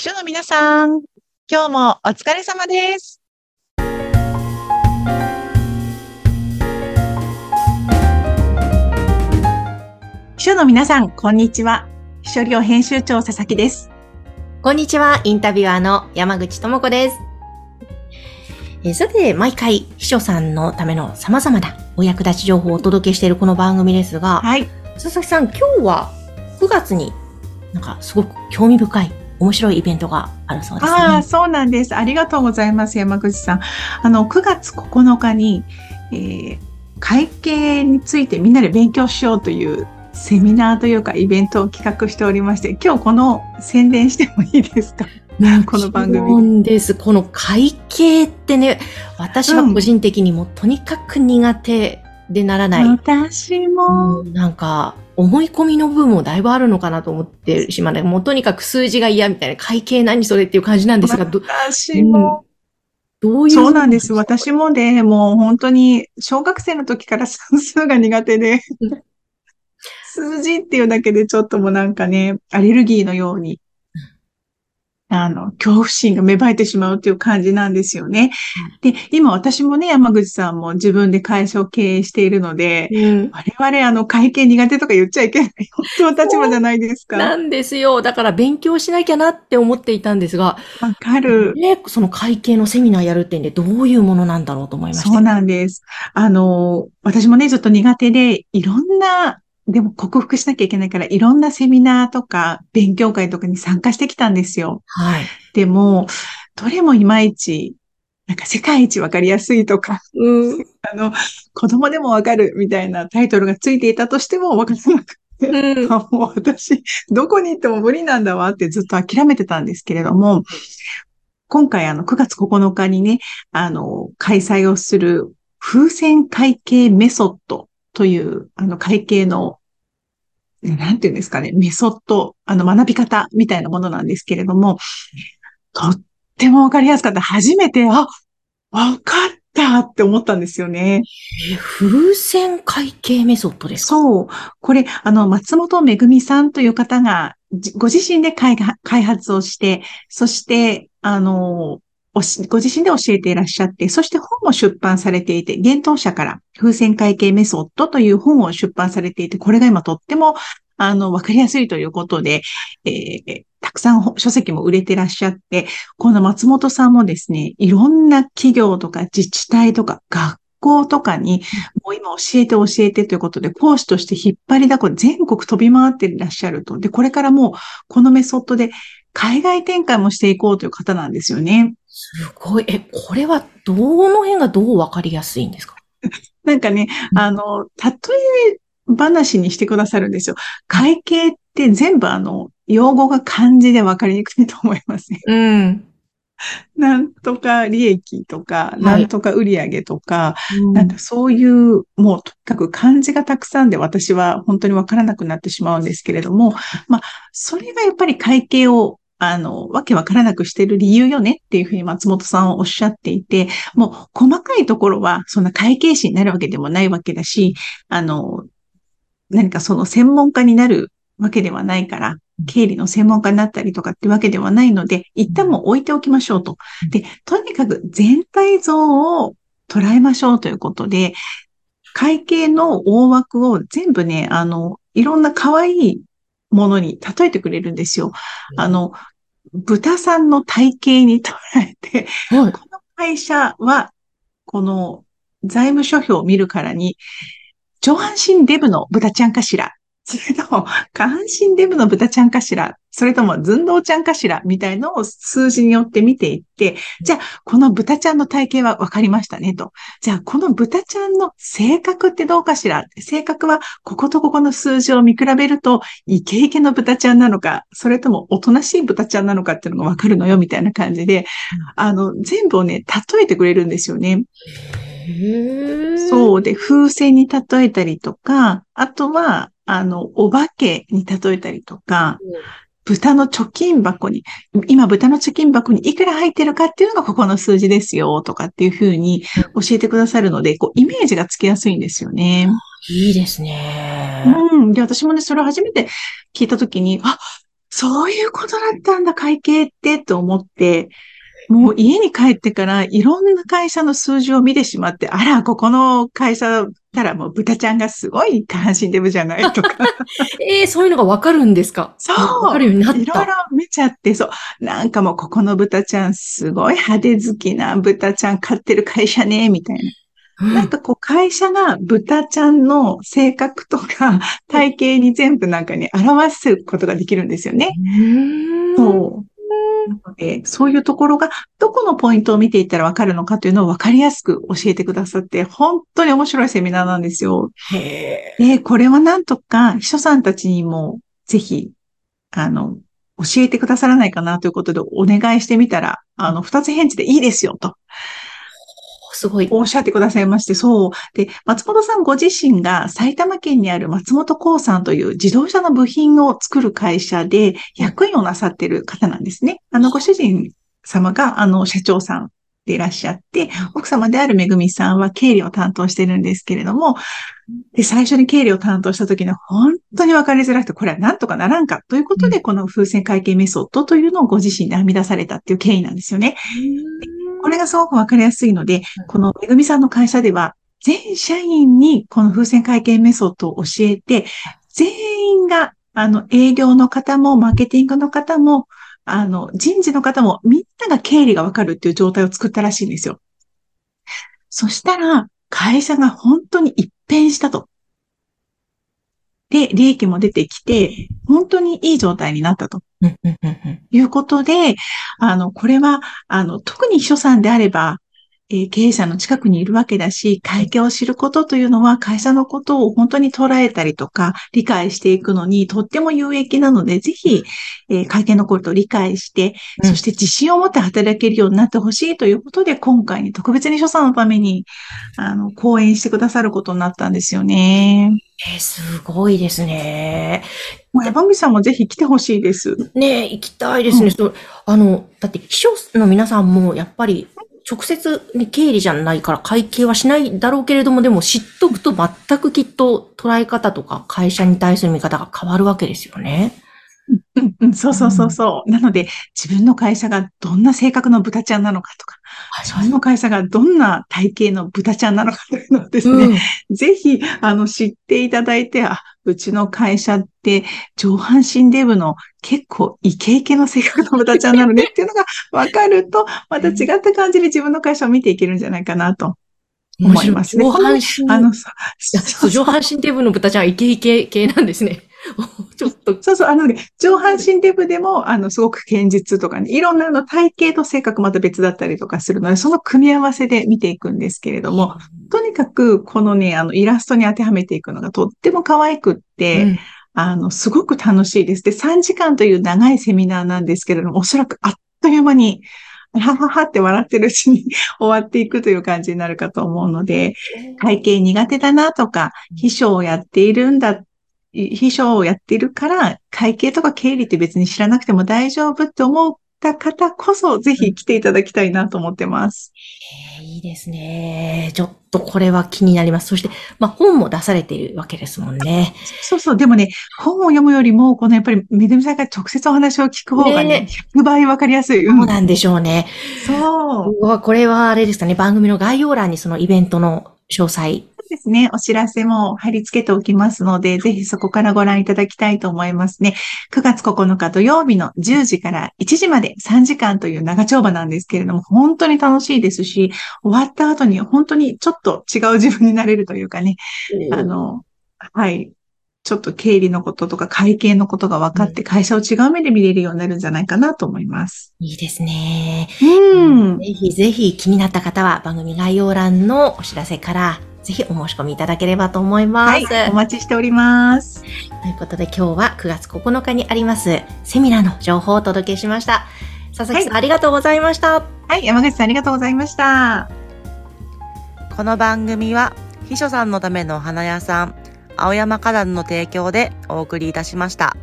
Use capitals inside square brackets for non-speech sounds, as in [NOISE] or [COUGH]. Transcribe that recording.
秘書の皆さん、今日もお疲れ様です。秘書の皆さん、こんにちは。秘書寮編集長佐々木です。こんにちは、インタビュアーの山口智子です。えーさて、毎回、秘書さんのための様々なお役立ち情報をお届けしているこの番組ですが、はい。佐々木さん、今日は9月になんかすごく興味深い、面白いイベントがあるそうですね。ああ、そうなんです。ありがとうございます、山口さん。あの、9月9日に、えー会計についてみんなで勉強しようというセミナーというかイベントを企画しておりまして、今日この宣伝してもいいですか？[LAUGHS] この番組です。この会計ってね、私は個人的にもとにかく苦手でならない。私も、うんなんか、思い込みの部分もだいぶあるのかなと思ってしまう。もうとにかく数字が嫌みたいな、会計何それっていう感じなんですが、ど私も、どういう。そうなんです。私もで、もう本当に小学生の時から [LAUGHS] 算数が苦手でうん、数字っていうだけでちょっともうなんかね、アレルギーのように、あの、恐怖心が芽生えてしまうっていう感じなんですよね。で、今私もね、山口さんも自分で会社を経営しているので、うん我々あの会計苦手とか言っちゃいけない、本当の立場じゃないですか。わなんですよ。だから勉強しなきゃなって思っていたんですが、かる。ね、その会計のセミナーやるってんで、どういうものなんだろうと思いました。そうなんです。あの、私もね、ちょっと苦手で、いろんな、でも克服しなきゃいけないから、いろんなセミナーとか勉強会とかに参加してきたんですよ。はい。でも、どれもいまいち、なんか世界一わかりやすいとか、うん。[LAUGHS] あの、子供でもわかるみたいなタイトルがついていたとしてもわからなくて、うんあもう私、どこに行っても無理なんだわってずっと諦めてたんですけれども、今回あの9月9日にね、あの、開催をする風船会計メソッドという、あの会計の、ねなんていうんですかね、メソッド、あの学び方みたいなものなんですけれども、とってもわかりやすかった。初めて、あ、わかったって思ったんですよね。え風船会計メソッドですか？そう。これ、あの、松本めぐみさんという方が、じご自身で開発をして、そして、あの、ご自身で教えていらっしゃって、そして本も出版されていて、幻冬社から風船会計メソッドという本を出版されていて、これが今とっても、あの、わかりやすいということで、えーたくさん書籍も売れてらっしゃって、この松本さんもですね、いろんな企業とか自治体とか学校とかに、もう今教えて教えてということで、講師として引っ張りだこ全国飛び回っていらっしゃると。で、これからもうこのメソッドで海外展開もしていこうという方なんですよね。すごい。え、これはどの辺がどうわかりやすいんですか？[LAUGHS] なんかね、あの、例え話にしてくださるんですよ。会計って全部あの、用語が漢字でわかりにくいと思いますね。うん。[LAUGHS] なんとか利益とか、いなんとか売上とか、なんかそういう、もうとにかく漢字がたくさんで私は本当にわからなくなってしまうんですけれども、まあ、それがやっぱり会計を、あの、わけわからなくしてる理由よねっていうふうに松本さんはおっしゃっていて、もう細かいところはそんな会計士になるわけでもないわけだし、あの、何かその専門家になるわけではないから、経理の専門家になったりとかってわけではないので、一旦も置いておきましょうと。で、とにかく全体像を捉えましょうということで、会計の大枠を全部ね、あの、いろんな可愛いものに例えてくれるんですよ。あの、豚さんの体型に捉えて、はい。この会社は、この財務諸表を見るからに、上半身デブの豚ちゃんかしらそれとも、下半身デブの豚ちゃんかしらそれとも、寸胴ちゃんかしらみたいのを数字によって見ていって、じゃあ、この豚ちゃんの体型は分かりましたねと。じゃあ、この豚ちゃんの性格ってどうかしら？性格は、こことここの数字を見比べると、イケイケの豚ちゃんなのか、それともおとなしい豚ちゃんなのかっていうのが分かるのよ、みたいな感じで、あの、全部をね、例えてくれるんですよね。そう。で、風船に例えたりとか、あとは、あの、お化けに例えたりとか、豚の貯金箱に、今豚の貯金箱にいくら入ってるかっていうのがここの数字ですよ、とかっていうふうに教えてくださるので、こう、イメージがつきやすいんですよね。いいですね。うん。で、私もね、それを初めて聞いたときに、あ、そういうことだったんだ、会計って、と思って、もう家に帰ってからいろんな会社の数字を見てしまって、あら、ここの会社たらもう豚ちゃんがすごい下半身デブじゃないとか、[LAUGHS] ええそういうのがわかるんですか？そうわかるようになっいろいろた。見ちゃって、そう。なんかもうここの豚ちゃんすごい派手好きな豚ちゃん飼ってる会社ね、みたいな。うんなんかこう会社が豚ちゃんの性格とか体型に全部なんかね、表すことができるんですよね。うんそう。なので、そういうところが、どこのポイントを見ていったらわかるのかというのをわかりやすく教えてくださって、本当に面白いセミナーなんですよ。へえ。で、これはなんとか秘書さんたちにもぜひ、あの、教えてくださらないかなということでお願いしてみたら、あの、二つ返事でいいですよとすごい。おっしゃってくださいまして、そう。で、松本さんご自身が埼玉県にある松本興産という自動車の部品を作る会社で役員をなさっている方なんですね。あの、ご主人様が、あの、社長さんでいらっしゃって、奥様であるめぐみさんは経理を担当してるんですけれども、で、最初に経理を担当した時に本当に分かりづらくて、これはなんとかならんかということで、この風船会計メソッドというのをご自身で編み出されたっていう経緯なんですよね。これがすごくわかりやすいので、このめぐみさんの会社では、全社員にこの風船会計メソッドを教えて、全員が、あの、営業の方も、マーケティングの方も、あの、人事の方も、みんなが経理がわかるっていう状態を作ったらしいんですよ。そしたら、会社が本当に一変したと。で、利益も出てきて、本当にいい状態になったと。いうことで、あの、これは、あの、特に秘書さんであれば、えー経営者の近くにいるわけだし、会計を知ることというのは会社のことを本当に捉えたりとか、理解していくのにとっても有益なので、ぜひ、えー会計のことを理解して、うんそして自信を持って働けるようになってほしいということで、今回に特別に秘書さんのために、あの、講演してくださることになったんですよね。えーすごいですね。もう山口さんもぜひ来てほしいです。ねえ、行きたいですね。うんあの、だって秘書の皆さんもやっぱり直接に経理じゃないから会計はしないだろうけれども、でも知っとくと全くきっと捉え方とか会社に対する見方が変わるわけですよね。うんう、そうそうそうそう。なので、自分の会社がどんな性格の豚ちゃんなのかとか、自分の会社がどんな体型の豚ちゃんなのかというのをですね、うんぜひ、あの、知っていただいて、あ、うちの会社って上半身デブの結構イケイケの性格の豚ちゃんなのねっていうのが分かると、また違った感じで自分の会社を見ていけるんじゃないかなと思いますね。上半身、あの、上半身デブの豚ちゃんはイケイケ系なんですね。[LAUGHS] ちょっと、そうそう、あのね、上半身デブでも、あの、すごく堅実とかね、いろんなあの体型と性格また別だったりとかするので、その組み合わせで見ていくんですけれども、とにかく、このね、あの、イラストに当てはめていくのがとっても可愛くって、うん。あの、すごく楽しいです。で、3時間という長いセミナーなんですけれども、おそらくあっという間に、はははって笑ってるうちに [LAUGHS] 終わっていくという感じになるかと思うので、会計苦手だなとか、秘書をやっているんだ、い秘書をやっているから、会計とか経理って別に知らなくても大丈夫って思った方こそ、ぜひ来ていただきたいなと思ってます。えーいいですね。ちょっとこれは気になります。そして、まあ本も出されているわけですもんね。そうそう。でもね、本を読むよりも、このやっぱり、めぐみさんが直接お話を聞く方がねね、100倍わかりやすい。そうなんでしょうね。そう。これはあれですかね、番組の概要欄にそのイベントの詳細。ですね。お知らせも貼り付けておきますので、ぜひそこからご覧いただきたいと思いますね。9月9日土曜日の10時から1時まで3時間という長丁場なんですけれども、本当に楽しいですし、終わった後に本当にちょっと違う自分になれるというかね、あの、はい。ちょっと経理のこととか会計のことが分かって会社を違う目で見れるようになるんじゃないかなと思います。いいですね。うん。ぜひぜひ気になった方は番組概要欄のお知らせから、ぜひお申し込みいただければと思います。はい。お待ちしております。ということで今日は9月9日にありますセミナーの情報をお届けしました。佐々木さん、ありがとうございました。はい。山口さんありがとうございました。この番組は秘書さんのためのお花屋さん青山花壇の提供でお送りいたしました。